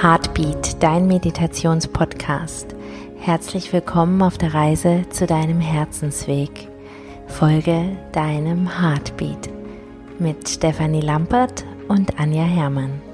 Heartbeat, dein Meditationspodcast. Herzlich willkommen auf der Reise zu deinem Herzensweg. Folge deinem Heartbeat mit Stefanie Lampert und Anja Herrmann.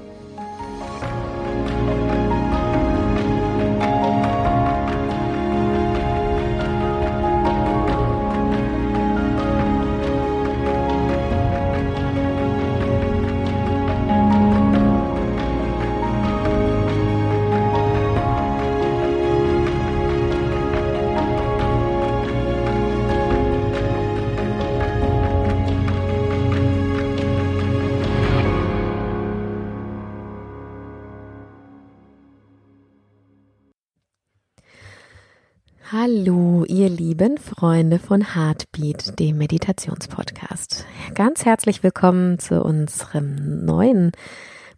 Lieben Freunde von Heartbeat, dem Meditationspodcast. Ganz herzlich willkommen zu unserem neuen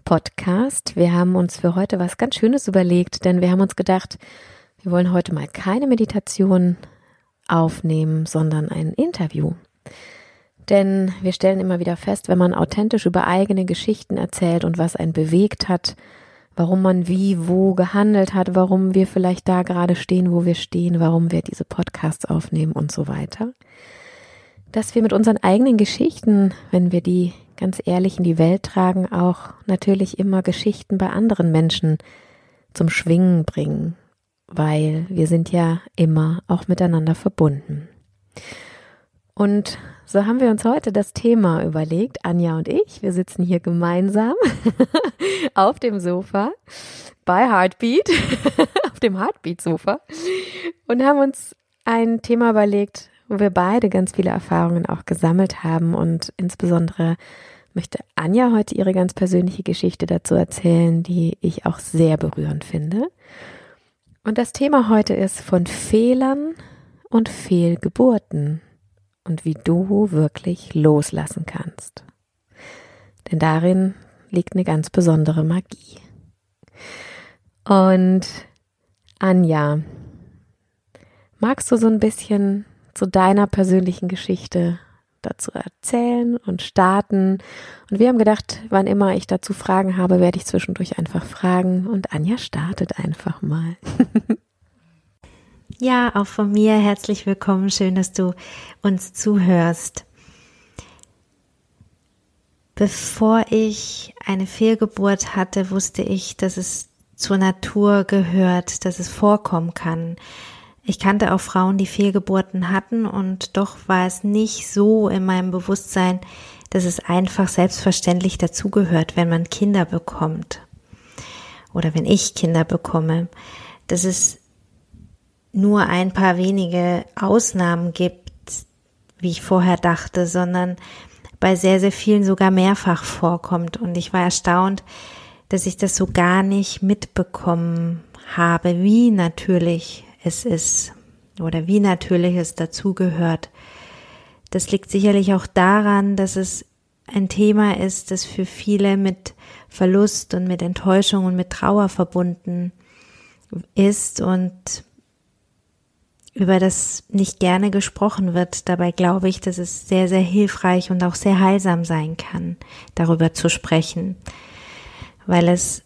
Podcast. Wir haben uns für heute was ganz Schönes überlegt, denn wir haben uns gedacht, wir wollen heute mal keine Meditation aufnehmen, sondern ein Interview. Denn wir stellen immer wieder fest, wenn man authentisch über eigene Geschichten erzählt und was einen bewegt hat, warum man wie, wo gehandelt hat, warum wir vielleicht da gerade stehen, wo wir stehen, warum wir diese Podcasts aufnehmen und so weiter. Dass wir mit unseren eigenen Geschichten, wenn wir die ganz ehrlich in die Welt tragen, auch natürlich immer Geschichten bei anderen Menschen zum Schwingen bringen, weil wir sind ja immer auch miteinander verbunden. Und so haben wir uns heute das Thema überlegt, Anja und ich. Wir sitzen hier gemeinsam auf dem Sofa bei Heartbeat, auf dem Heartbeat-Sofa und haben uns ein Thema überlegt, wo wir beide ganz viele Erfahrungen auch gesammelt haben und insbesondere möchte Anja heute ihre ganz persönliche Geschichte dazu erzählen, die ich auch sehr berührend finde. Und das Thema heute ist von Fehlern und Fehlgeburten und wie du wirklich loslassen kannst. Denn darin liegt eine ganz besondere Magie. Und Anja, magst du so ein bisschen zu deiner persönlichen Geschichte dazu erzählen und starten? Und wir haben gedacht, wann immer ich dazu Fragen habe, werde ich zwischendurch einfach fragen. Und Anja startet einfach mal. Ja, auch von mir herzlich willkommen. Schön, dass du uns zuhörst. Bevor ich eine Fehlgeburt hatte, wusste ich, dass es zur Natur gehört, dass es vorkommen kann. Ich kannte auch Frauen, die Fehlgeburten hatten und doch war es nicht so in meinem Bewusstsein, dass es einfach selbstverständlich dazugehört, wenn man Kinder bekommt. Oder wenn ich Kinder bekomme. Dass es nur ein paar wenige Ausnahmen gibt, wie ich vorher dachte, sondern bei sehr, sehr vielen sogar mehrfach vorkommt. Und ich war erstaunt, dass ich das so gar nicht mitbekommen habe, wie natürlich es ist oder wie natürlich es dazugehört. Das liegt sicherlich auch daran, dass es ein Thema ist, das für viele mit Verlust und mit Enttäuschung und mit Trauer verbunden ist und über das nicht gerne gesprochen wird. Dabei glaube ich, dass es sehr, sehr hilfreich und auch sehr heilsam sein kann, darüber zu sprechen, weil es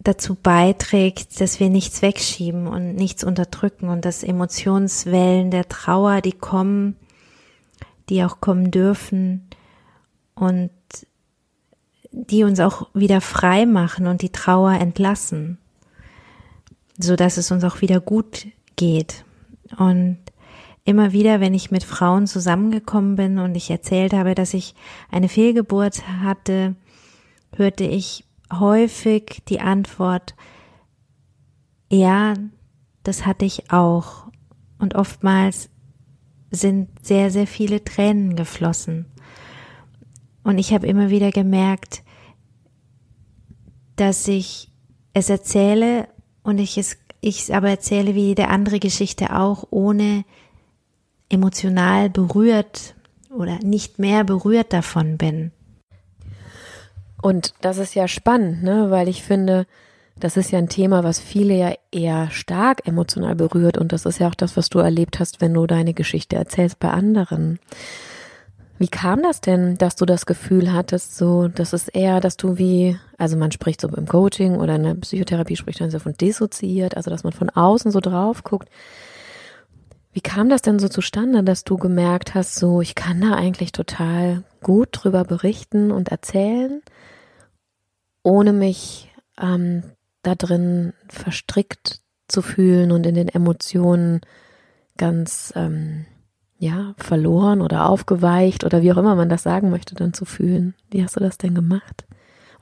dazu beiträgt, dass wir nichts wegschieben und nichts unterdrücken und dass Emotionswellen der Trauer, die kommen, die auch kommen dürfen und die uns auch wieder frei machen und die Trauer entlassen, so dass es uns auch wieder gut geht. Und immer wieder, wenn ich mit Frauen zusammengekommen bin und ich erzählt habe, dass ich eine Fehlgeburt hatte, hörte ich häufig die Antwort, ja, das hatte ich auch. Und oftmals sind sehr, sehr viele Tränen geflossen. Und ich habe immer wieder gemerkt, dass ich es erzähle und ich es ich aber erzähle wie jede andere Geschichte auch, ohne emotional berührt oder nicht mehr berührt davon bin. Und das ist ja spannend, ne? weil ich finde, das ist ja ein Thema, was viele ja eher stark emotional berührt. Und das ist ja auch das, was du erlebt hast, wenn du deine Geschichte erzählst bei anderen. Wie kam das denn, dass du das Gefühl hattest, so, das ist eher, dass du wie, also man spricht so im Coaching oder in der Psychotherapie spricht man so von dissoziiert, also dass man von außen so drauf guckt. Wie kam das denn so zustande, dass du gemerkt hast, so, ich kann da eigentlich total gut drüber berichten und erzählen, ohne mich ähm, da drin verstrickt zu fühlen und in den Emotionen ganz ähm, ja, verloren oder aufgeweicht oder wie auch immer man das sagen möchte, dann zu fühlen. Wie hast du das denn gemacht?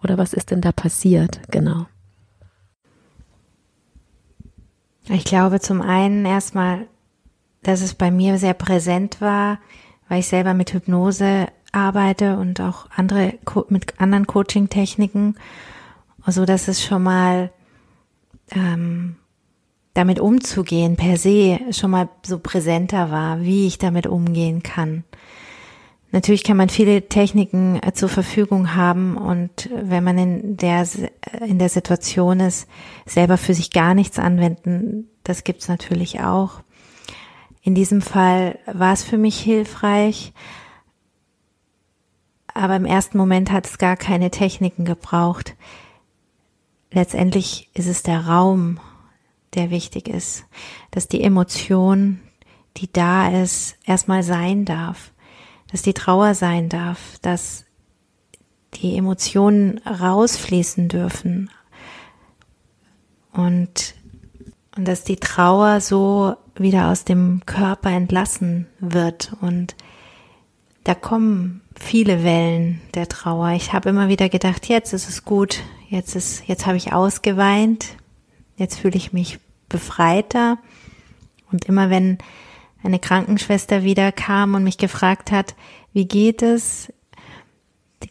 Oder was ist denn da passiert? Genau. Ich glaube zum einen erstmal, dass es bei mir sehr präsent war, weil ich selber mit Hypnose arbeite und auch andere mit anderen Coaching-Techniken, so dass es schon mal ähm, damit umzugehen per se schon mal so präsenter war, wie ich damit umgehen kann. Natürlich kann man viele Techniken äh, zur Verfügung haben und wenn man in der, in der Situation ist, selber für sich gar nichts anwenden, das gibt's natürlich auch. In diesem Fall war es für mich hilfreich, aber im ersten Moment hat es gar keine Techniken gebraucht. Letztendlich ist es der Raum, der wichtig ist, dass die Emotion, die da ist, erstmal sein darf, dass die Trauer sein darf, dass die Emotionen rausfließen dürfen und, und dass die Trauer so wieder aus dem Körper entlassen wird und da kommen viele Wellen der Trauer. Ich habe immer wieder gedacht, jetzt ist es gut, jetzt ist, jetzt habe ich ausgeweint, Jetzt fühle ich mich befreiter. Und immer wenn eine Krankenschwester wieder kam und mich gefragt hat, wie geht es,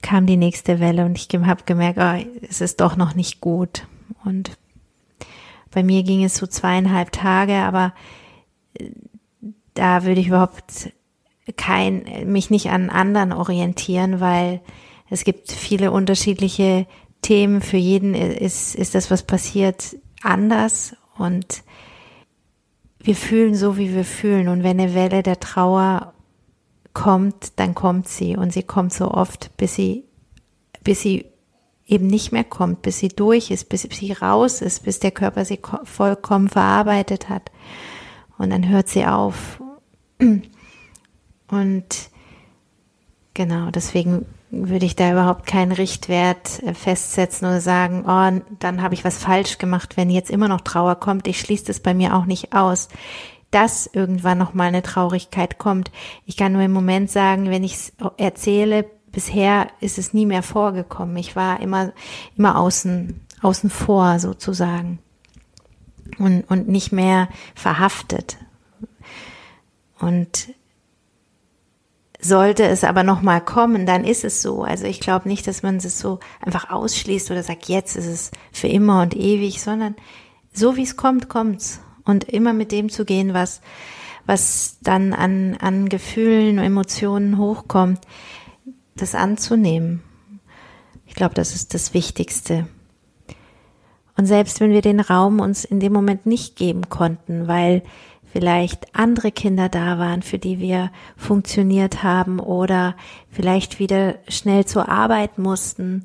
kam die nächste Welle und ich habe gemerkt, oh, es ist doch noch nicht gut. Und bei mir ging es so zweieinhalb Tage, aber äh, da würde ich überhaupt kein, mich nicht an anderen orientieren, weil es gibt viele unterschiedliche Themen. Für jeden ist, ist das, was passiert, anders und wir fühlen so, wie wir fühlen. Und wenn eine Welle der Trauer kommt, dann kommt sie und sie kommt so oft, bis sie, bis sie eben nicht mehr kommt, bis sie durch ist, bis sie raus ist, bis der Körper sie vollkommen verarbeitet hat. Und dann hört sie auf. Und genau, deswegen würde ich da überhaupt keinen Richtwert äh, festsetzen oder sagen, oh, dann habe ich was falsch gemacht, wenn jetzt immer noch Trauer kommt. Ich schließe das bei mir auch nicht aus, dass irgendwann noch mal eine Traurigkeit kommt. Ich kann nur im Moment sagen, wenn ich es erzähle, bisher ist es nie mehr vorgekommen. Ich war immer immer außen außen vor sozusagen und und nicht mehr verhaftet. Und sollte es aber noch mal kommen, dann ist es so. Also ich glaube nicht, dass man es so einfach ausschließt oder sagt, jetzt ist es für immer und ewig, sondern so wie es kommt, kommt's. Und immer mit dem zu gehen, was, was dann an, an Gefühlen, Emotionen hochkommt, das anzunehmen. Ich glaube, das ist das Wichtigste. Und selbst wenn wir den Raum uns in dem Moment nicht geben konnten, weil vielleicht andere Kinder da waren, für die wir funktioniert haben oder vielleicht wieder schnell zur Arbeit mussten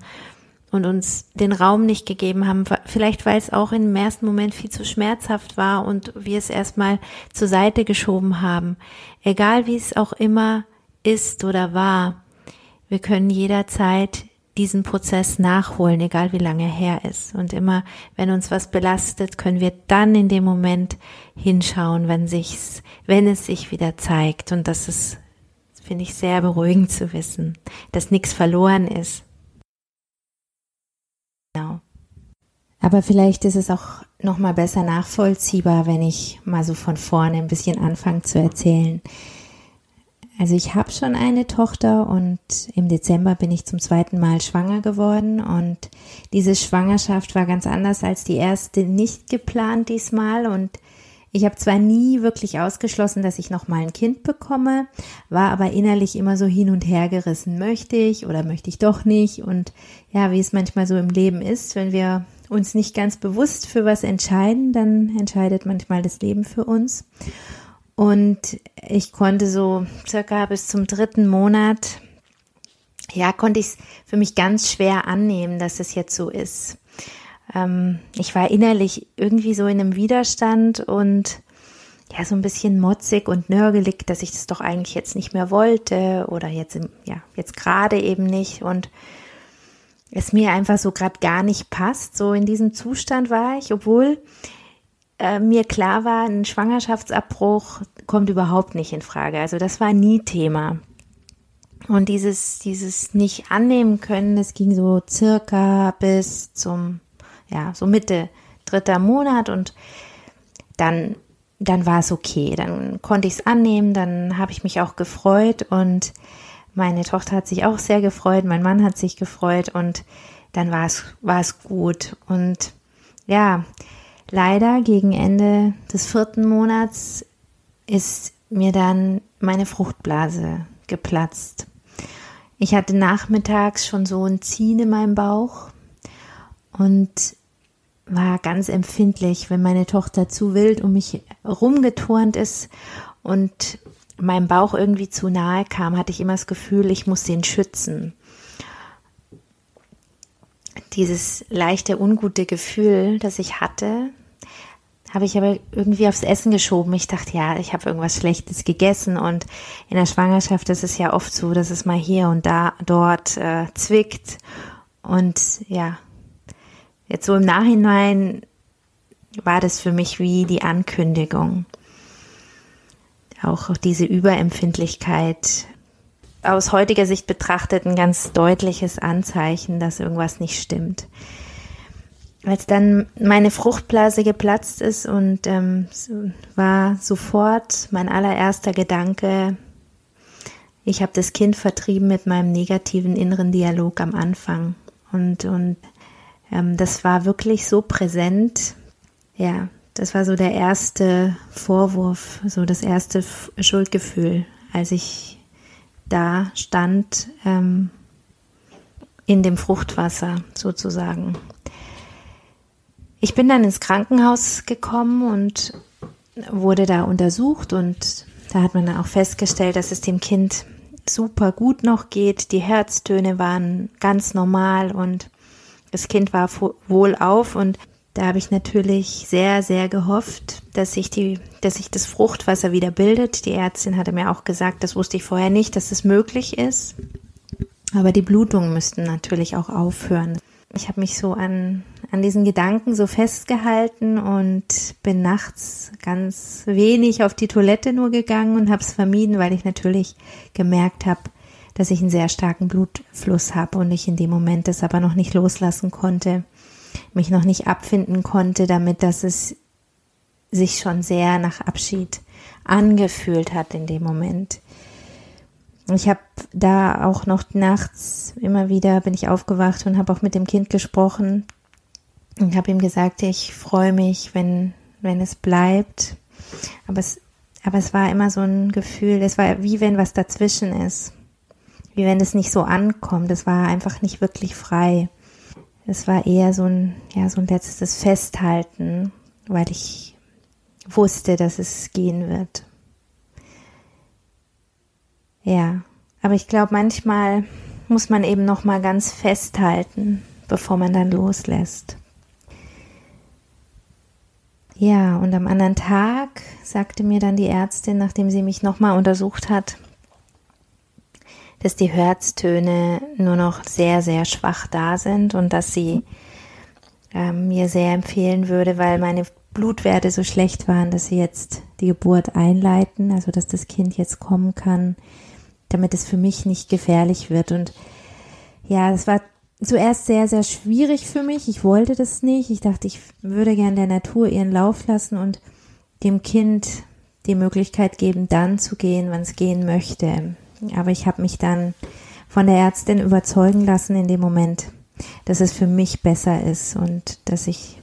und uns den Raum nicht gegeben haben, vielleicht weil es auch im ersten Moment viel zu schmerzhaft war und wir es erstmal zur Seite geschoben haben. Egal wie es auch immer ist oder war, wir können jederzeit diesen Prozess nachholen, egal wie lange her ist. Und immer, wenn uns was belastet, können wir dann in dem Moment hinschauen, wenn sich's, wenn es sich wieder zeigt. Und das ist, finde ich, sehr beruhigend zu wissen, dass nichts verloren ist. Genau. Aber vielleicht ist es auch noch mal besser nachvollziehbar, wenn ich mal so von vorne ein bisschen anfange zu erzählen. Also ich habe schon eine Tochter und im Dezember bin ich zum zweiten Mal schwanger geworden. Und diese Schwangerschaft war ganz anders als die erste, nicht geplant diesmal. Und ich habe zwar nie wirklich ausgeschlossen, dass ich noch mal ein Kind bekomme, war aber innerlich immer so hin und her gerissen, möchte ich oder möchte ich doch nicht? Und ja, wie es manchmal so im Leben ist, wenn wir uns nicht ganz bewusst für was entscheiden, dann entscheidet manchmal das Leben für uns. Und ich konnte so circa bis zum dritten Monat, ja, konnte ich es für mich ganz schwer annehmen, dass es jetzt so ist. Ähm, ich war innerlich irgendwie so in einem Widerstand und ja, so ein bisschen motzig und nörgelig, dass ich das doch eigentlich jetzt nicht mehr wollte oder jetzt, ja, jetzt gerade eben nicht und es mir einfach so gerade gar nicht passt. So in diesem Zustand war ich, obwohl äh, mir klar war, ein Schwangerschaftsabbruch kommt überhaupt nicht in Frage. Also das war nie Thema. Und dieses, dieses nicht annehmen können, das ging so circa bis zum, ja, so Mitte dritter Monat und dann, dann war es okay. Dann konnte ich es annehmen, dann habe ich mich auch gefreut und meine Tochter hat sich auch sehr gefreut, mein Mann hat sich gefreut und dann war es, war es gut. Und ja, leider gegen Ende des vierten Monats ist mir dann meine Fruchtblase geplatzt. Ich hatte nachmittags schon so ein Ziehen in meinem Bauch und war ganz empfindlich, wenn meine Tochter zu wild um mich rumgeturnt ist und meinem Bauch irgendwie zu nahe kam, hatte ich immer das Gefühl, ich muss den schützen. Dieses leichte, ungute Gefühl, das ich hatte, habe ich aber irgendwie aufs Essen geschoben. Ich dachte, ja, ich habe irgendwas Schlechtes gegessen und in der Schwangerschaft ist es ja oft so, dass es mal hier und da dort äh, zwickt und ja, jetzt so im Nachhinein war das für mich wie die Ankündigung. Auch diese Überempfindlichkeit aus heutiger Sicht betrachtet ein ganz deutliches Anzeichen, dass irgendwas nicht stimmt als dann meine Fruchtblase geplatzt ist und ähm, war sofort mein allererster Gedanke, ich habe das Kind vertrieben mit meinem negativen inneren Dialog am Anfang. Und, und ähm, das war wirklich so präsent. Ja, das war so der erste Vorwurf, so das erste Schuldgefühl, als ich da stand ähm, in dem Fruchtwasser sozusagen. Ich bin dann ins Krankenhaus gekommen und wurde da untersucht und da hat man dann auch festgestellt, dass es dem Kind super gut noch geht. Die Herztöne waren ganz normal und das Kind war wohlauf und da habe ich natürlich sehr, sehr gehofft, dass sich die, dass sich das Fruchtwasser wieder bildet. Die Ärztin hatte mir auch gesagt, das wusste ich vorher nicht, dass es möglich ist. Aber die Blutungen müssten natürlich auch aufhören. Ich habe mich so an, an diesen Gedanken so festgehalten und bin nachts ganz wenig auf die Toilette nur gegangen und habe es vermieden, weil ich natürlich gemerkt habe, dass ich einen sehr starken Blutfluss habe und ich in dem Moment das aber noch nicht loslassen konnte, mich noch nicht abfinden konnte, damit dass es sich schon sehr nach Abschied angefühlt hat in dem Moment. Ich habe da auch noch nachts immer wieder bin ich aufgewacht und habe auch mit dem Kind gesprochen und habe ihm gesagt, ich freue mich, wenn wenn es bleibt. Aber es aber es war immer so ein Gefühl, es war wie wenn was dazwischen ist. Wie wenn es nicht so ankommt. Es war einfach nicht wirklich frei. Es war eher so ein, ja, so ein letztes Festhalten, weil ich wusste, dass es gehen wird. Ja, aber ich glaube, manchmal muss man eben noch mal ganz festhalten, bevor man dann loslässt. Ja, und am anderen Tag sagte mir dann die Ärztin, nachdem sie mich nochmal untersucht hat, dass die Herztöne nur noch sehr, sehr schwach da sind und dass sie äh, mir sehr empfehlen würde, weil meine Blutwerte so schlecht waren, dass sie jetzt die Geburt einleiten, also dass das Kind jetzt kommen kann damit es für mich nicht gefährlich wird. Und ja, es war zuerst sehr, sehr schwierig für mich. Ich wollte das nicht. Ich dachte, ich würde gern der Natur ihren Lauf lassen und dem Kind die Möglichkeit geben, dann zu gehen, wann es gehen möchte. Aber ich habe mich dann von der Ärztin überzeugen lassen in dem Moment, dass es für mich besser ist und dass ich,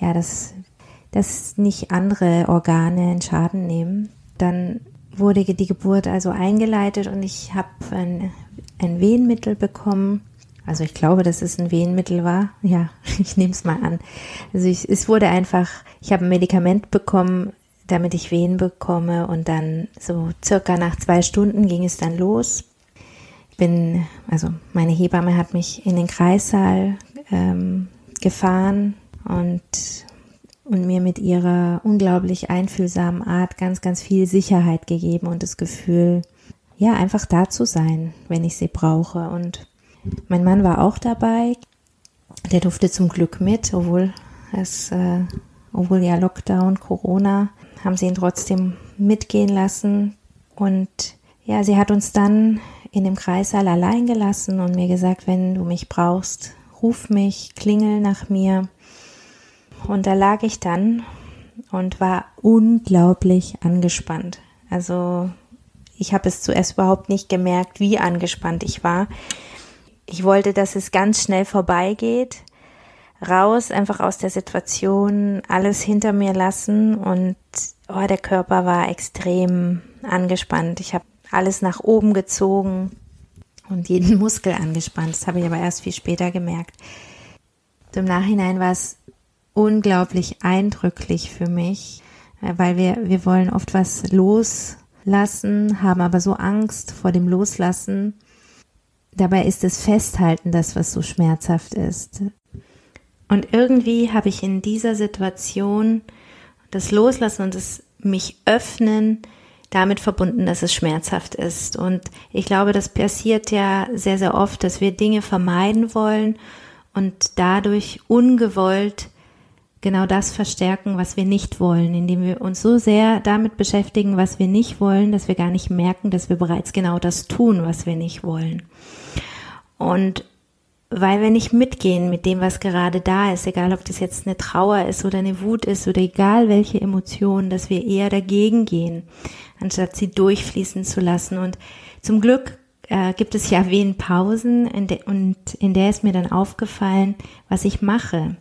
ja, dass, dass nicht andere Organe in Schaden nehmen. Dann wurde die Geburt also eingeleitet und ich habe ein, ein Wehenmittel bekommen. Also ich glaube, dass es ein Wehenmittel war. Ja, ich nehme es mal an. Also ich, es wurde einfach, ich habe ein Medikament bekommen, damit ich Wehen bekomme. Und dann so circa nach zwei Stunden ging es dann los. Ich bin, also meine Hebamme hat mich in den Kreissaal ähm, gefahren und, und mir mit ihrer unglaublich einfühlsamen Art ganz, ganz viel Sicherheit gegeben und das Gefühl, ja, einfach da zu sein, wenn ich sie brauche. Und mein Mann war auch dabei. Der durfte zum Glück mit, obwohl es, äh, obwohl ja Lockdown, Corona, haben sie ihn trotzdem mitgehen lassen. Und ja, sie hat uns dann in dem Kreissaal allein gelassen und mir gesagt, wenn du mich brauchst, ruf mich, klingel nach mir. Und da lag ich dann und war unglaublich angespannt. Also ich habe es zuerst überhaupt nicht gemerkt, wie angespannt ich war. Ich wollte, dass es ganz schnell vorbeigeht, raus, einfach aus der Situation, alles hinter mir lassen und oh, der Körper war extrem angespannt. Ich habe alles nach oben gezogen und jeden Muskel angespannt. Das habe ich aber erst viel später gemerkt. Im Nachhinein war es unglaublich eindrücklich für mich, äh, weil wir, wir wollen oft was loslassen, haben aber so Angst vor dem Loslassen. Dabei ist es Festhalten das, was so schmerzhaft ist. Und irgendwie habe ich in dieser Situation das Loslassen und das mich öffnen damit verbunden, dass es schmerzhaft ist. Und ich glaube, das passiert ja sehr, sehr oft, dass wir Dinge vermeiden wollen und dadurch ungewollt genau das verstärken, was wir nicht wollen, indem wir uns so sehr damit beschäftigen, was wir nicht wollen, dass wir gar nicht merken, dass wir bereits genau das tun, was wir nicht wollen. Und weil wir nicht mitgehen mit dem, was gerade da ist, egal ob das jetzt eine Trauer ist oder eine Wut ist oder egal welche Emotionen, dass wir eher dagegen gehen, anstatt sie durchfließen zu lassen. Und zum Glück äh, gibt es ja Wehenpausen in de und in der ist mir dann aufgefallen, was ich mache.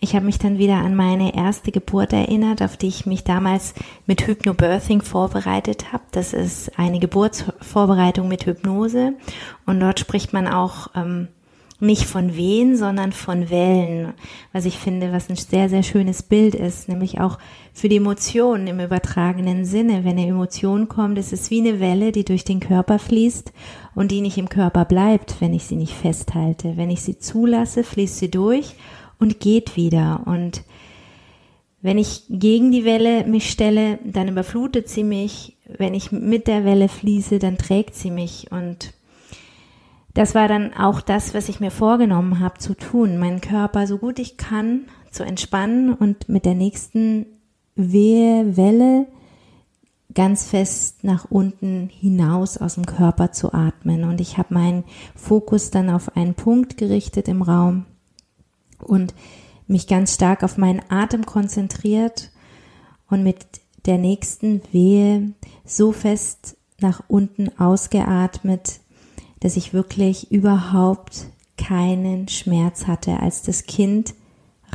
Ich habe mich dann wieder an meine erste Geburt erinnert, auf die ich mich damals mit Hypnobirthing vorbereitet habe. Das ist eine Geburtsvorbereitung mit Hypnose und dort spricht man auch ähm, nicht von Wehen, sondern von Wellen, was ich finde, was ein sehr, sehr schönes Bild ist, nämlich auch für die Emotionen im übertragenen Sinne. Wenn eine Emotion kommt, ist es wie eine Welle, die durch den Körper fließt und die nicht im Körper bleibt, wenn ich sie nicht festhalte. Wenn ich sie zulasse, fließt sie durch und geht wieder. Und wenn ich gegen die Welle mich stelle, dann überflutet sie mich. Wenn ich mit der Welle fließe, dann trägt sie mich und das war dann auch das, was ich mir vorgenommen habe zu tun, meinen Körper so gut ich kann zu entspannen und mit der nächsten Wehwelle ganz fest nach unten hinaus aus dem Körper zu atmen. Und ich habe meinen Fokus dann auf einen Punkt gerichtet im Raum und mich ganz stark auf meinen Atem konzentriert und mit der nächsten Wehe so fest nach unten ausgeatmet, dass ich wirklich überhaupt keinen Schmerz hatte, als das Kind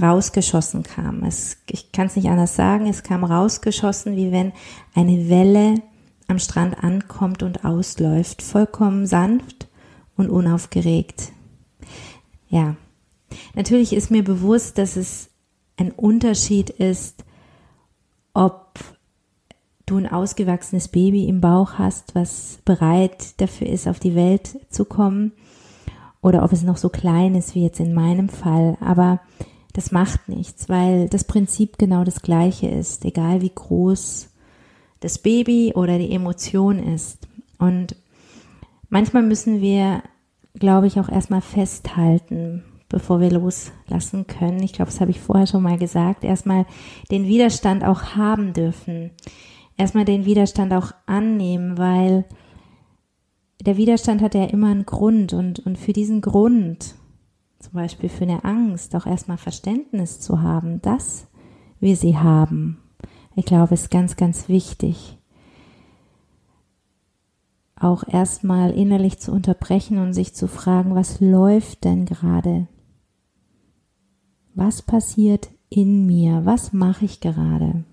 rausgeschossen kam. Es, ich kann es nicht anders sagen, es kam rausgeschossen, wie wenn eine Welle am Strand ankommt und ausläuft, vollkommen sanft und unaufgeregt. Ja, natürlich ist mir bewusst, dass es ein Unterschied ist, ob du ein ausgewachsenes Baby im Bauch hast, was bereit dafür ist, auf die Welt zu kommen, oder ob es noch so klein ist wie jetzt in meinem Fall. Aber das macht nichts, weil das Prinzip genau das gleiche ist, egal wie groß das Baby oder die Emotion ist. Und manchmal müssen wir, glaube ich, auch erstmal festhalten, bevor wir loslassen können. Ich glaube, das habe ich vorher schon mal gesagt. Erstmal den Widerstand auch haben dürfen erstmal den Widerstand auch annehmen, weil der Widerstand hat ja immer einen Grund und, und für diesen Grund, zum Beispiel für eine Angst, auch erstmal Verständnis zu haben, dass wir sie haben. Ich glaube, ist ganz, ganz wichtig. Auch erstmal innerlich zu unterbrechen und sich zu fragen, was läuft denn gerade? Was passiert in mir? Was mache ich gerade?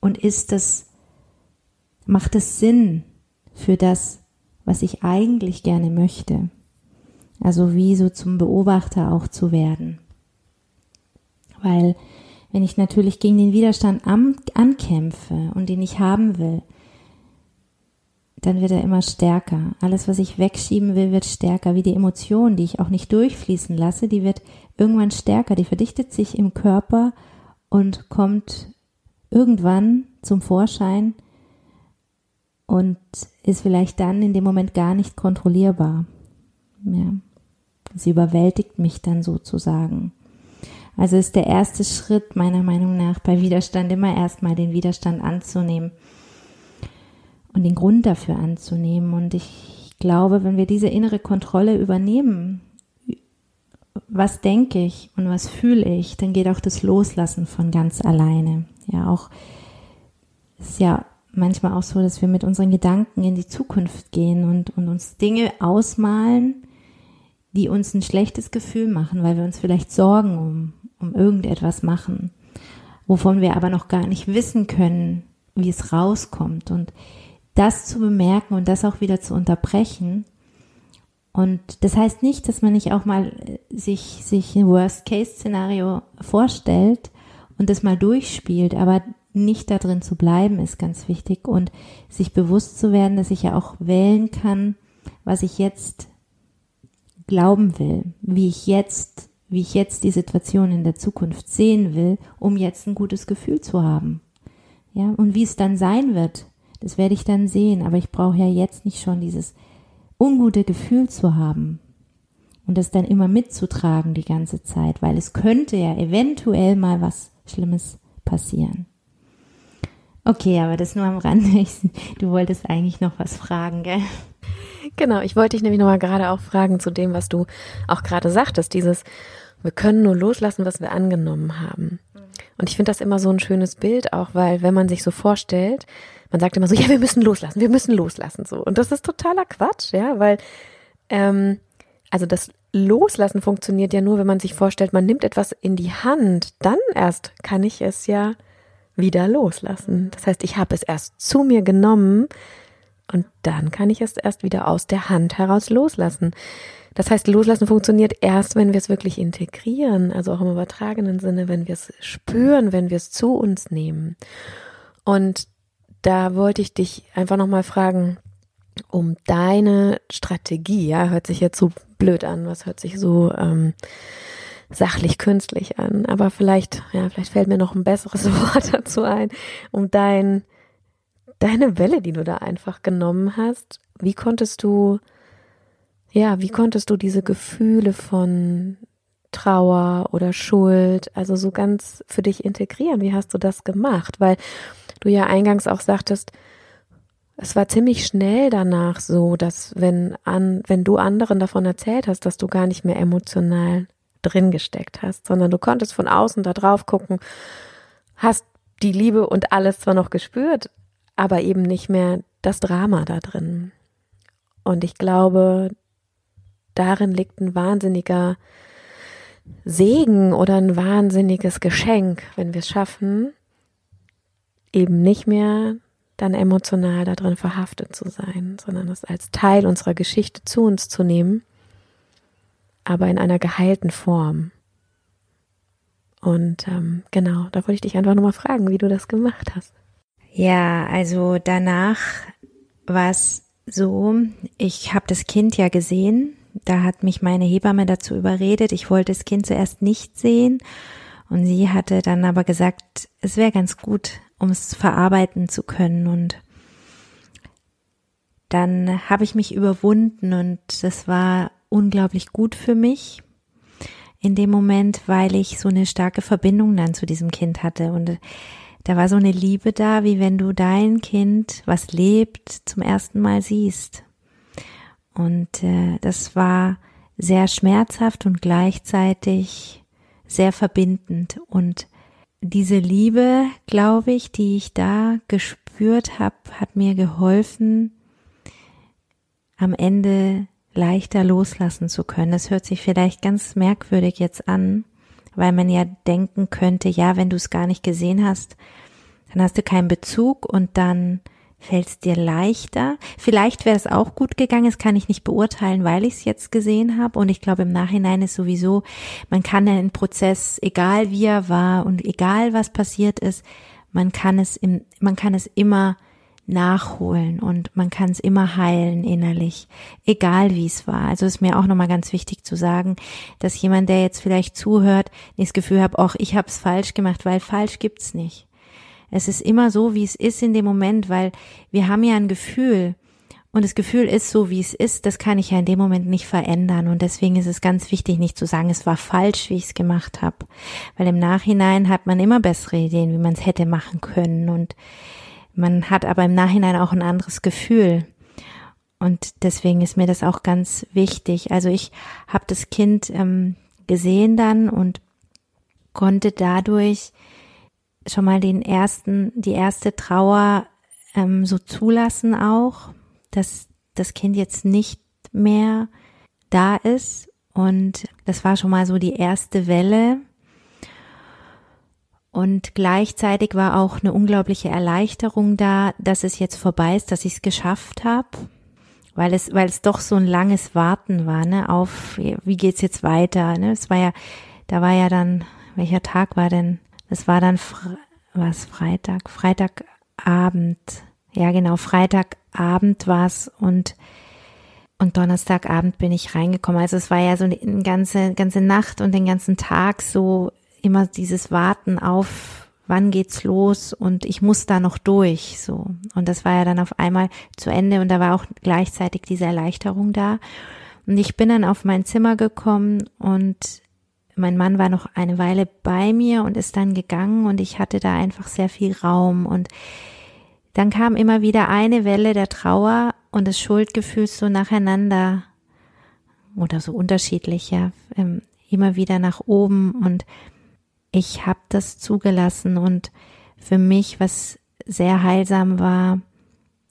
Und ist es, macht es Sinn für das, was ich eigentlich gerne möchte? Also wie so zum Beobachter auch zu werden. Weil wenn ich natürlich gegen den Widerstand an, ankämpfe und den ich haben will, dann wird er immer stärker. Alles, was ich wegschieben will, wird stärker. Wie die Emotion, die ich auch nicht durchfließen lasse, die wird irgendwann stärker. Die verdichtet sich im Körper und kommt irgendwann zum Vorschein und ist vielleicht dann in dem Moment gar nicht kontrollierbar. Ja. Sie überwältigt mich dann sozusagen. Also ist der erste Schritt meiner Meinung nach bei Widerstand immer erstmal den Widerstand anzunehmen und den Grund dafür anzunehmen. Und ich glaube, wenn wir diese innere Kontrolle übernehmen, was denke ich und was fühle ich, dann geht auch das Loslassen von ganz alleine. Ja, auch ist ja manchmal auch so, dass wir mit unseren Gedanken in die Zukunft gehen und, und uns Dinge ausmalen, die uns ein schlechtes Gefühl machen, weil wir uns vielleicht Sorgen um, um irgendetwas machen, wovon wir aber noch gar nicht wissen können, wie es rauskommt. Und das zu bemerken und das auch wieder zu unterbrechen. Und das heißt nicht, dass man nicht auch mal sich, sich ein Worst-Case-Szenario vorstellt und das mal durchspielt, aber nicht da drin zu bleiben, ist ganz wichtig und sich bewusst zu werden, dass ich ja auch wählen kann, was ich jetzt glauben will, wie ich jetzt, wie ich jetzt die Situation in der Zukunft sehen will, um jetzt ein gutes Gefühl zu haben. Ja, und wie es dann sein wird, das werde ich dann sehen, aber ich brauche ja jetzt nicht schon dieses ungute Gefühl zu haben und das dann immer mitzutragen die ganze Zeit, weil es könnte ja eventuell mal was Schlimmes passieren. Okay, aber das nur am Rande. Du wolltest eigentlich noch was fragen, gell? Genau, ich wollte dich nämlich nochmal gerade auch fragen zu dem, was du auch gerade sagtest, dieses, wir können nur loslassen, was wir angenommen haben. Und ich finde das immer so ein schönes Bild auch, weil wenn man sich so vorstellt, man sagt immer so, ja, wir müssen loslassen, wir müssen loslassen, so. Und das ist totaler Quatsch, ja, weil, ähm, also das Loslassen funktioniert ja nur, wenn man sich vorstellt, man nimmt etwas in die Hand, dann erst kann ich es ja wieder loslassen. Das heißt, ich habe es erst zu mir genommen und dann kann ich es erst wieder aus der Hand heraus loslassen. Das heißt, loslassen funktioniert erst, wenn wir es wirklich integrieren, also auch im übertragenen Sinne, wenn wir es spüren, wenn wir es zu uns nehmen. Und da wollte ich dich einfach nochmal fragen, um deine Strategie, ja, hört sich jetzt so blöd an, was hört sich so ähm, sachlich künstlich an, aber vielleicht, ja, vielleicht fällt mir noch ein besseres Wort dazu ein, um dein, deine Welle, die du da einfach genommen hast, wie konntest du, ja, wie konntest du diese Gefühle von Trauer oder Schuld, also so ganz für dich integrieren? Wie hast du das gemacht? Weil du ja eingangs auch sagtest, es war ziemlich schnell danach so, dass wenn an, wenn du anderen davon erzählt hast, dass du gar nicht mehr emotional drin gesteckt hast, sondern du konntest von außen da drauf gucken, hast die Liebe und alles zwar noch gespürt, aber eben nicht mehr das Drama da drin. Und ich glaube, darin liegt ein wahnsinniger Segen oder ein wahnsinniges Geschenk, wenn wir es schaffen, eben nicht mehr dann emotional da drin verhaftet zu sein, sondern es als Teil unserer Geschichte zu uns zu nehmen aber in einer geheilten Form. Und ähm, genau, da wollte ich dich einfach nochmal fragen, wie du das gemacht hast. Ja, also danach war es so, ich habe das Kind ja gesehen, da hat mich meine Hebamme dazu überredet, ich wollte das Kind zuerst nicht sehen und sie hatte dann aber gesagt, es wäre ganz gut, um es verarbeiten zu können und dann habe ich mich überwunden und das war unglaublich gut für mich in dem Moment, weil ich so eine starke Verbindung dann zu diesem Kind hatte und da war so eine Liebe da, wie wenn du dein Kind, was lebt, zum ersten Mal siehst. Und äh, das war sehr schmerzhaft und gleichzeitig sehr verbindend. Und diese Liebe, glaube ich, die ich da gespürt habe, hat mir geholfen, am Ende leichter loslassen zu können. Das hört sich vielleicht ganz merkwürdig jetzt an, weil man ja denken könnte, ja, wenn du es gar nicht gesehen hast, dann hast du keinen Bezug und dann Fällt es dir leichter? Vielleicht wäre es auch gut gegangen, das kann ich nicht beurteilen, weil ich es jetzt gesehen habe. Und ich glaube, im Nachhinein ist sowieso, man kann einen Prozess, egal wie er war und egal was passiert ist, man kann es im, man kann es immer nachholen und man kann es immer heilen innerlich, egal wie es war. Also ist mir auch nochmal ganz wichtig zu sagen, dass jemand, der jetzt vielleicht zuhört, nicht das Gefühl hat, ach, ich habe es falsch gemacht, weil falsch gibt's nicht. Es ist immer so, wie es ist in dem Moment, weil wir haben ja ein Gefühl. Und das Gefühl ist so, wie es ist, das kann ich ja in dem Moment nicht verändern. Und deswegen ist es ganz wichtig, nicht zu sagen, es war falsch, wie ich es gemacht habe, weil im Nachhinein hat man immer bessere Ideen, wie man es hätte machen können. Und man hat aber im Nachhinein auch ein anderes Gefühl. Und deswegen ist mir das auch ganz wichtig. Also ich habe das Kind ähm, gesehen dann und konnte dadurch schon mal den ersten, die erste Trauer ähm, so zulassen auch, dass das Kind jetzt nicht mehr da ist. Und das war schon mal so die erste Welle. Und gleichzeitig war auch eine unglaubliche Erleichterung da, dass es jetzt vorbei ist, dass ich es geschafft habe, weil es, weil es doch so ein langes Warten war, ne, auf wie geht's jetzt weiter, ne? Es war ja, da war ja dann, welcher Tag war denn? Das war dann was Freitag, Freitagabend. Ja, genau, Freitagabend war's und und Donnerstagabend bin ich reingekommen. Also es war ja so eine ganze ganze Nacht und den ganzen Tag so immer dieses Warten auf, wann geht's los und ich muss da noch durch, so. Und das war ja dann auf einmal zu Ende und da war auch gleichzeitig diese Erleichterung da. Und ich bin dann auf mein Zimmer gekommen und mein Mann war noch eine Weile bei mir und ist dann gegangen und ich hatte da einfach sehr viel Raum und dann kam immer wieder eine Welle der Trauer und des Schuldgefühls so nacheinander oder so unterschiedlich, ja, ähm, immer wieder nach oben und ich habe das zugelassen und für mich, was sehr heilsam war,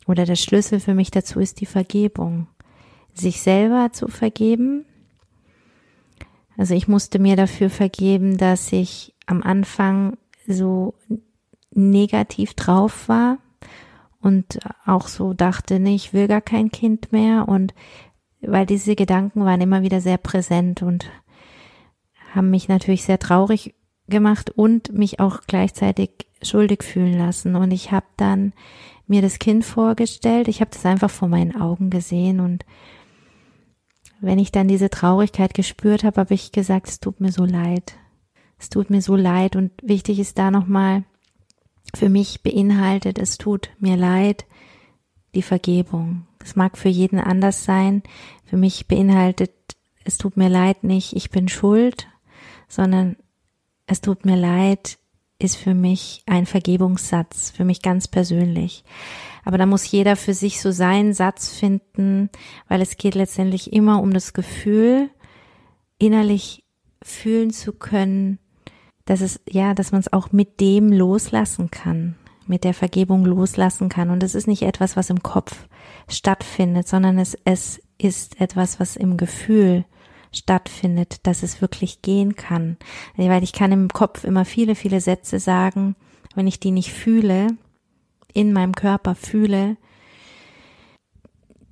oder der Schlüssel für mich dazu ist die Vergebung. Sich selber zu vergeben. Also ich musste mir dafür vergeben, dass ich am Anfang so negativ drauf war und auch so dachte, nee, ich will gar kein Kind mehr und weil diese Gedanken waren immer wieder sehr präsent und haben mich natürlich sehr traurig gemacht und mich auch gleichzeitig schuldig fühlen lassen. Und ich habe dann mir das Kind vorgestellt. Ich habe das einfach vor meinen Augen gesehen und wenn ich dann diese Traurigkeit gespürt habe, habe ich gesagt, es tut mir so leid. Es tut mir so leid und wichtig ist da nochmal, für mich beinhaltet, es tut mir leid, die Vergebung. Das mag für jeden anders sein. Für mich beinhaltet, es tut mir leid nicht, ich bin schuld, sondern es tut mir leid, ist für mich ein Vergebungssatz, für mich ganz persönlich. Aber da muss jeder für sich so seinen Satz finden, weil es geht letztendlich immer um das Gefühl, innerlich fühlen zu können, dass es, ja, dass man es auch mit dem loslassen kann, mit der Vergebung loslassen kann. Und es ist nicht etwas, was im Kopf stattfindet, sondern es, es ist etwas, was im Gefühl stattfindet, dass es wirklich gehen kann. Weil ich kann im Kopf immer viele, viele Sätze sagen, wenn ich die nicht fühle, in meinem Körper fühle,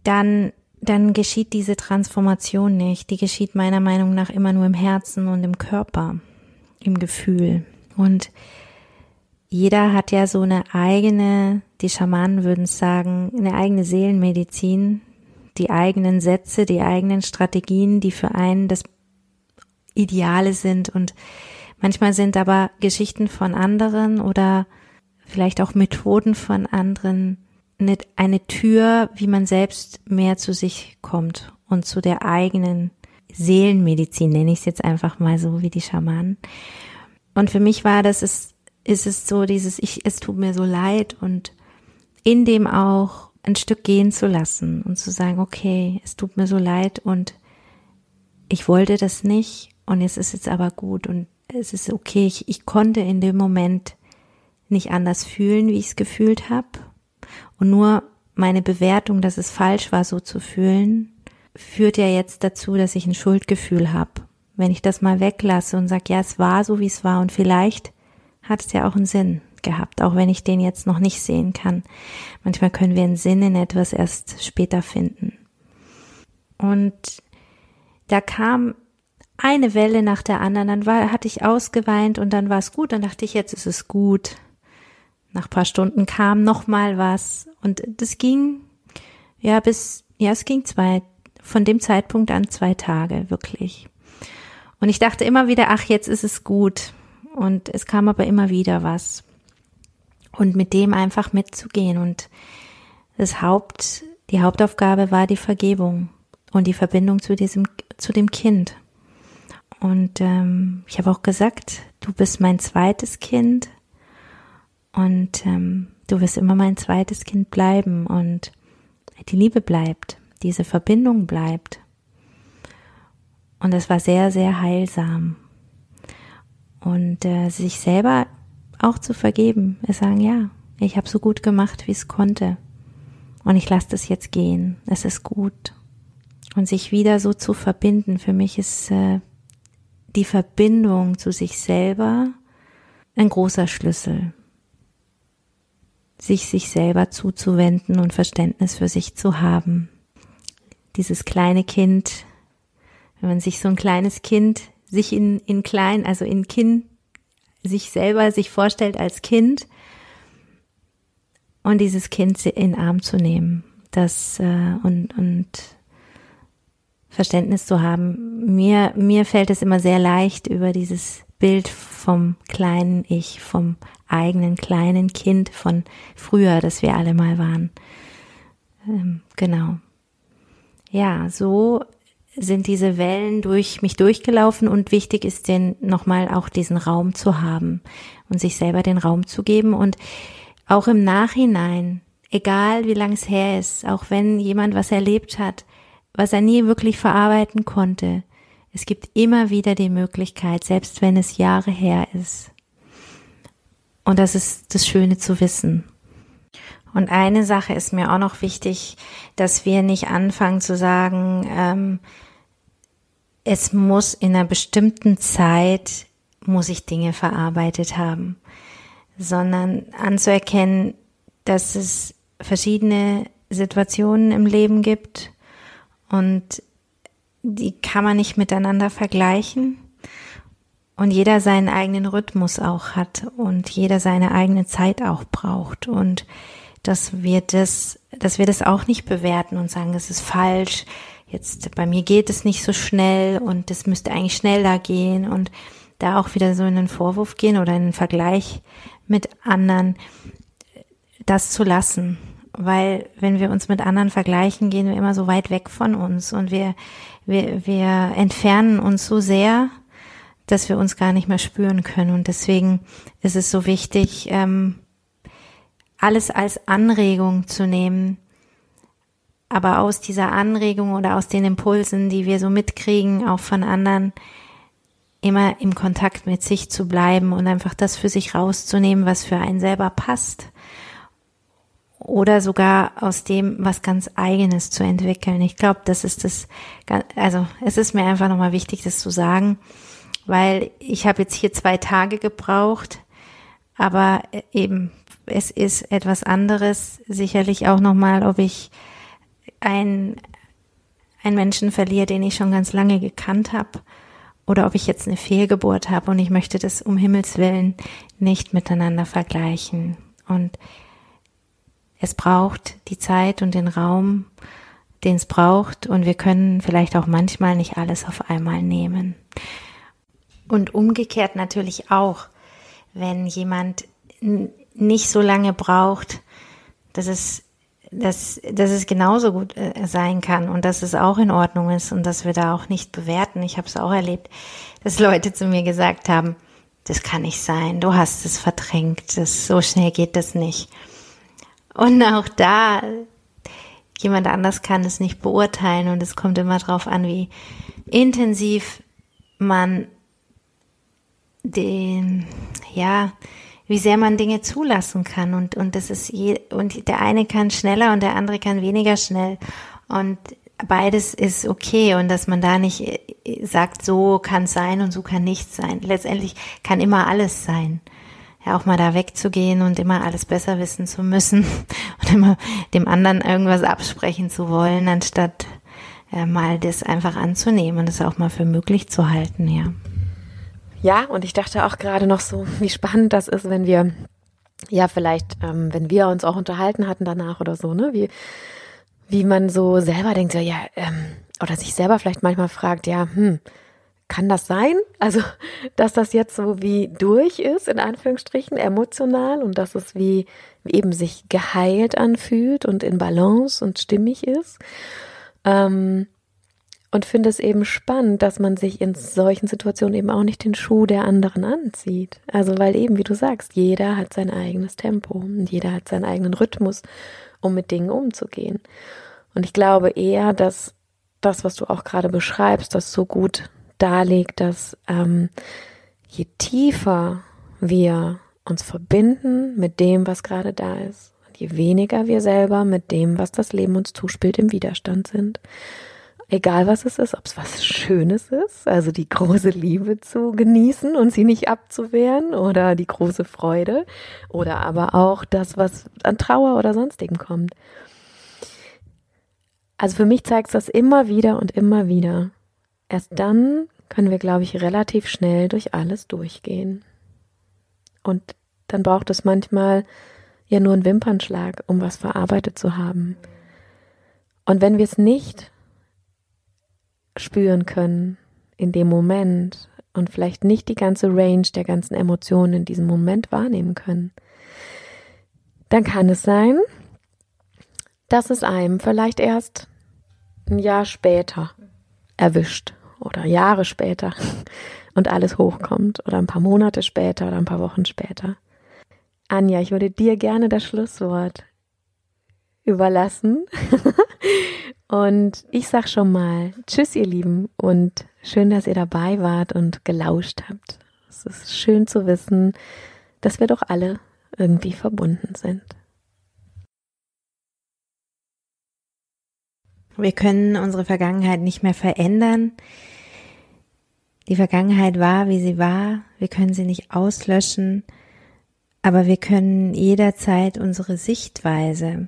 dann, dann geschieht diese Transformation nicht. Die geschieht meiner Meinung nach immer nur im Herzen und im Körper, im Gefühl. Und jeder hat ja so eine eigene, die Schamanen würden sagen, eine eigene Seelenmedizin, die eigenen Sätze, die eigenen Strategien, die für einen das Ideale sind. Und manchmal sind aber Geschichten von anderen oder vielleicht auch Methoden von anderen nicht eine Tür, wie man selbst mehr zu sich kommt und zu der eigenen Seelenmedizin, nenne ich es jetzt einfach mal so wie die Schamanen. Und für mich war das, ist, ist es so dieses, ich, es tut mir so leid und in dem auch ein Stück gehen zu lassen und zu sagen, okay, es tut mir so leid und ich wollte das nicht und es ist jetzt aber gut und es ist okay. Ich, ich konnte in dem Moment nicht anders fühlen, wie ich es gefühlt habe. Und nur meine Bewertung, dass es falsch war, so zu fühlen, führt ja jetzt dazu, dass ich ein Schuldgefühl habe. Wenn ich das mal weglasse und sage, ja, es war so, wie es war und vielleicht hat es ja auch einen Sinn gehabt, auch wenn ich den jetzt noch nicht sehen kann. Manchmal können wir einen Sinn in etwas erst später finden. Und da kam eine Welle nach der anderen, dann war, hatte ich ausgeweint und dann war es gut, dann dachte ich, jetzt ist es gut. Nach paar Stunden kam noch mal was und das ging ja bis ja, es ging zwei von dem Zeitpunkt an zwei Tage wirklich. Und ich dachte immer wieder, ach, jetzt ist es gut. Und es kam aber immer wieder was. Und mit dem einfach mitzugehen. Und das Haupt, die Hauptaufgabe war die Vergebung und die Verbindung zu diesem, zu dem Kind. Und ähm, ich habe auch gesagt, du bist mein zweites Kind und ähm, du wirst immer mein zweites Kind bleiben und die Liebe bleibt, diese Verbindung bleibt. Und es war sehr, sehr heilsam. Und äh, sich selber auch zu vergeben, es sagen, ja, ich habe so gut gemacht, wie es konnte. Und ich lasse das jetzt gehen. Es ist gut. Und sich wieder so zu verbinden, für mich ist äh, die Verbindung zu sich selber ein großer Schlüssel. Sich sich selber zuzuwenden und Verständnis für sich zu haben. Dieses kleine Kind, wenn man sich so ein kleines Kind sich in, in klein, also in Kind, sich selber sich vorstellt als Kind und dieses Kind in Arm zu nehmen, das äh, und, und Verständnis zu haben. Mir, mir fällt es immer sehr leicht über dieses Bild vom kleinen Ich, vom eigenen kleinen Kind von früher, das wir alle mal waren. Ähm, genau. Ja, so sind diese Wellen durch mich durchgelaufen und wichtig ist denn nochmal auch diesen Raum zu haben und sich selber den Raum zu geben und auch im Nachhinein, egal wie lang es her ist, auch wenn jemand was erlebt hat, was er nie wirklich verarbeiten konnte, es gibt immer wieder die Möglichkeit, selbst wenn es Jahre her ist. Und das ist das Schöne zu wissen. Und eine Sache ist mir auch noch wichtig, dass wir nicht anfangen zu sagen, ähm, es muss in einer bestimmten Zeit, muss ich Dinge verarbeitet haben, sondern anzuerkennen, dass es verschiedene Situationen im Leben gibt und die kann man nicht miteinander vergleichen. Und jeder seinen eigenen Rhythmus auch hat und jeder seine eigene Zeit auch braucht. Und dass wir das, dass wir das auch nicht bewerten und sagen, das ist falsch, jetzt bei mir geht es nicht so schnell und das müsste eigentlich schneller gehen. Und da auch wieder so in den Vorwurf gehen oder in den Vergleich mit anderen, das zu lassen. Weil wenn wir uns mit anderen vergleichen, gehen wir immer so weit weg von uns und wir, wir, wir entfernen uns so sehr, dass wir uns gar nicht mehr spüren können. Und deswegen ist es so wichtig, ähm, alles als Anregung zu nehmen, aber aus dieser Anregung oder aus den Impulsen, die wir so mitkriegen, auch von anderen, immer im Kontakt mit sich zu bleiben und einfach das für sich rauszunehmen, was für einen selber passt. Oder sogar aus dem was ganz eigenes zu entwickeln. Ich glaube, das ist das, also es ist mir einfach nochmal wichtig, das zu sagen, weil ich habe jetzt hier zwei Tage gebraucht, aber eben, es ist etwas anderes, sicherlich auch nochmal, ob ich ein, ein Menschen verliere, den ich schon ganz lange gekannt habe, oder ob ich jetzt eine Fehlgeburt habe und ich möchte das um Himmels willen nicht miteinander vergleichen. Und es braucht die Zeit und den Raum, den es braucht, und wir können vielleicht auch manchmal nicht alles auf einmal nehmen. Und umgekehrt natürlich auch, wenn jemand nicht so lange braucht, dass es dass, dass es genauso gut äh, sein kann und dass es auch in Ordnung ist und dass wir da auch nicht bewerten. Ich habe es auch erlebt, dass Leute zu mir gesagt haben, das kann nicht sein, du hast es verdrängt, das, so schnell geht das nicht. Und auch da, jemand anders kann es nicht beurteilen und es kommt immer darauf an, wie intensiv man den, ja, wie sehr man Dinge zulassen kann und und das ist je, und der eine kann schneller und der andere kann weniger schnell und beides ist okay und dass man da nicht äh, sagt, so kann sein und so kann nichts sein. Letztendlich kann immer alles sein. Ja auch mal da wegzugehen und immer alles besser wissen zu müssen und immer dem anderen irgendwas absprechen zu wollen, anstatt äh, mal das einfach anzunehmen und das auch mal für möglich zu halten, ja. Ja, und ich dachte auch gerade noch so, wie spannend das ist, wenn wir, ja, vielleicht, ähm, wenn wir uns auch unterhalten hatten danach oder so, ne, wie, wie man so selber denkt, so, ja, ähm, oder sich selber vielleicht manchmal fragt, ja, hm, kann das sein? Also, dass das jetzt so wie durch ist, in Anführungsstrichen, emotional und dass es wie, eben sich geheilt anfühlt und in Balance und stimmig ist. Ähm, und finde es eben spannend, dass man sich in solchen Situationen eben auch nicht den Schuh der anderen anzieht. Also, weil eben, wie du sagst, jeder hat sein eigenes Tempo und jeder hat seinen eigenen Rhythmus, um mit Dingen umzugehen. Und ich glaube eher, dass das, was du auch gerade beschreibst, das so gut darlegt, dass ähm, je tiefer wir uns verbinden mit dem, was gerade da ist, und je weniger wir selber mit dem, was das Leben uns zuspielt, im Widerstand sind, egal was es ist, ob es was Schönes ist, also die große Liebe zu genießen und sie nicht abzuwehren oder die große Freude oder aber auch das, was an Trauer oder sonstigem kommt. Also für mich zeigt es das immer wieder und immer wieder. Erst dann können wir, glaube ich, relativ schnell durch alles durchgehen. Und dann braucht es manchmal ja nur einen Wimpernschlag, um was verarbeitet zu haben. Und wenn wir es nicht spüren können in dem Moment und vielleicht nicht die ganze Range der ganzen Emotionen in diesem Moment wahrnehmen können, dann kann es sein, dass es einem vielleicht erst ein Jahr später erwischt oder Jahre später und alles hochkommt oder ein paar Monate später oder ein paar Wochen später. Anja, ich würde dir gerne das Schlusswort überlassen. und ich sag schon mal Tschüss, ihr Lieben, und schön, dass ihr dabei wart und gelauscht habt. Es ist schön zu wissen, dass wir doch alle irgendwie verbunden sind. Wir können unsere Vergangenheit nicht mehr verändern. Die Vergangenheit war, wie sie war. Wir können sie nicht auslöschen. Aber wir können jederzeit unsere Sichtweise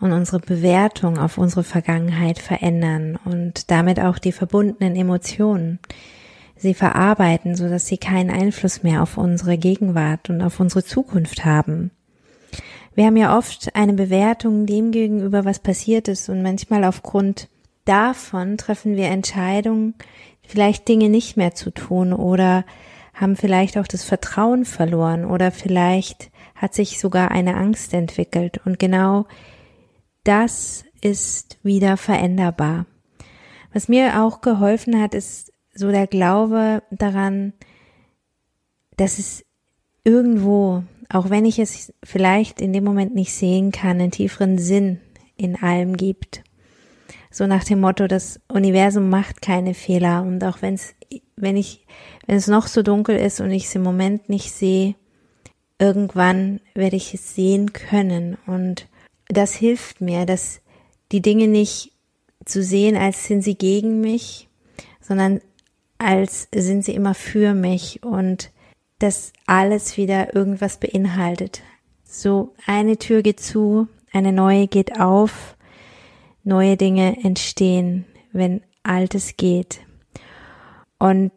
und unsere Bewertung auf unsere Vergangenheit verändern und damit auch die verbundenen Emotionen. Sie verarbeiten, so dass sie keinen Einfluss mehr auf unsere Gegenwart und auf unsere Zukunft haben. Wir haben ja oft eine Bewertung dem gegenüber, was passiert ist und manchmal aufgrund davon treffen wir Entscheidungen, vielleicht Dinge nicht mehr zu tun oder haben vielleicht auch das Vertrauen verloren oder vielleicht hat sich sogar eine Angst entwickelt und genau das ist wieder veränderbar. Was mir auch geholfen hat, ist so der Glaube daran, dass es irgendwo auch wenn ich es vielleicht in dem Moment nicht sehen kann, einen tieferen Sinn in allem gibt. So nach dem Motto, das Universum macht keine Fehler. Und auch wenn es, wenn ich, wenn es noch so dunkel ist und ich es im Moment nicht sehe, irgendwann werde ich es sehen können. Und das hilft mir, dass die Dinge nicht zu sehen, als sind sie gegen mich, sondern als sind sie immer für mich. Und dass alles wieder irgendwas beinhaltet. So eine Tür geht zu, eine neue geht auf, neue Dinge entstehen, wenn altes geht. Und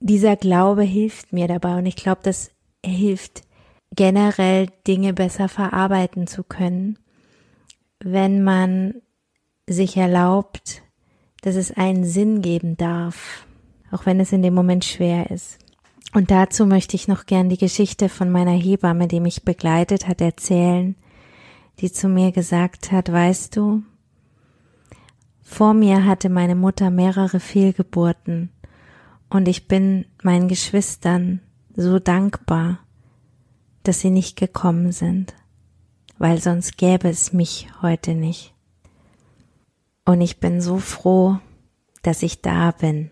dieser Glaube hilft mir dabei und ich glaube, dass er hilft generell Dinge besser verarbeiten zu können, wenn man sich erlaubt, dass es einen Sinn geben darf, auch wenn es in dem Moment schwer ist. Und dazu möchte ich noch gern die Geschichte von meiner Hebamme, die mich begleitet hat, erzählen, die zu mir gesagt hat, weißt du, vor mir hatte meine Mutter mehrere Fehlgeburten und ich bin meinen Geschwistern so dankbar, dass sie nicht gekommen sind, weil sonst gäbe es mich heute nicht. Und ich bin so froh, dass ich da bin.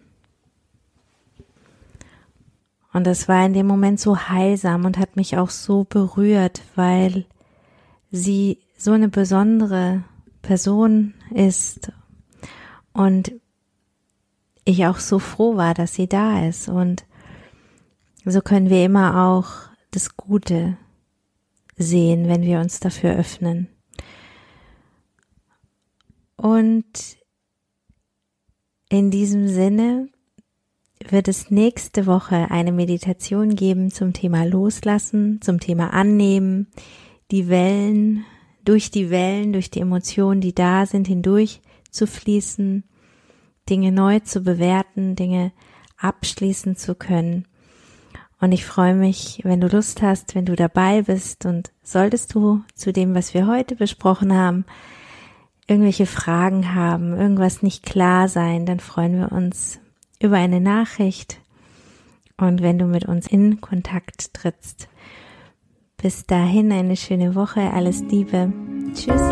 Und das war in dem Moment so heilsam und hat mich auch so berührt, weil sie so eine besondere Person ist und ich auch so froh war, dass sie da ist. Und so können wir immer auch das Gute sehen, wenn wir uns dafür öffnen. Und in diesem Sinne wird es nächste Woche eine Meditation geben zum Thema Loslassen, zum Thema Annehmen, die Wellen, durch die Wellen, durch die Emotionen, die da sind, hindurch zu fließen, Dinge neu zu bewerten, Dinge abschließen zu können. Und ich freue mich, wenn du Lust hast, wenn du dabei bist und solltest du zu dem, was wir heute besprochen haben, irgendwelche Fragen haben, irgendwas nicht klar sein, dann freuen wir uns über eine Nachricht und wenn du mit uns in Kontakt trittst. Bis dahin eine schöne Woche, alles Liebe. Tschüss.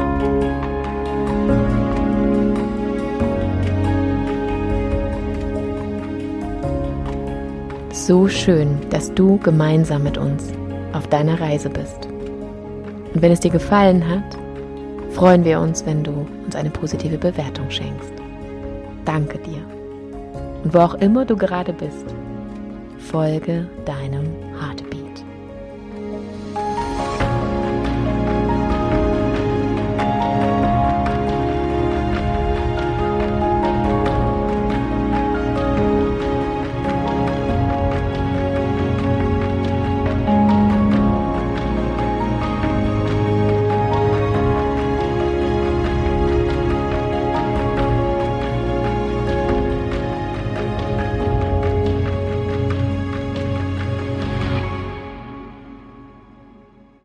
So schön, dass du gemeinsam mit uns auf deiner Reise bist. Und wenn es dir gefallen hat, freuen wir uns, wenn du uns eine positive Bewertung schenkst. Danke dir. Und wo auch immer du gerade bist, folge deinem Heartbeat.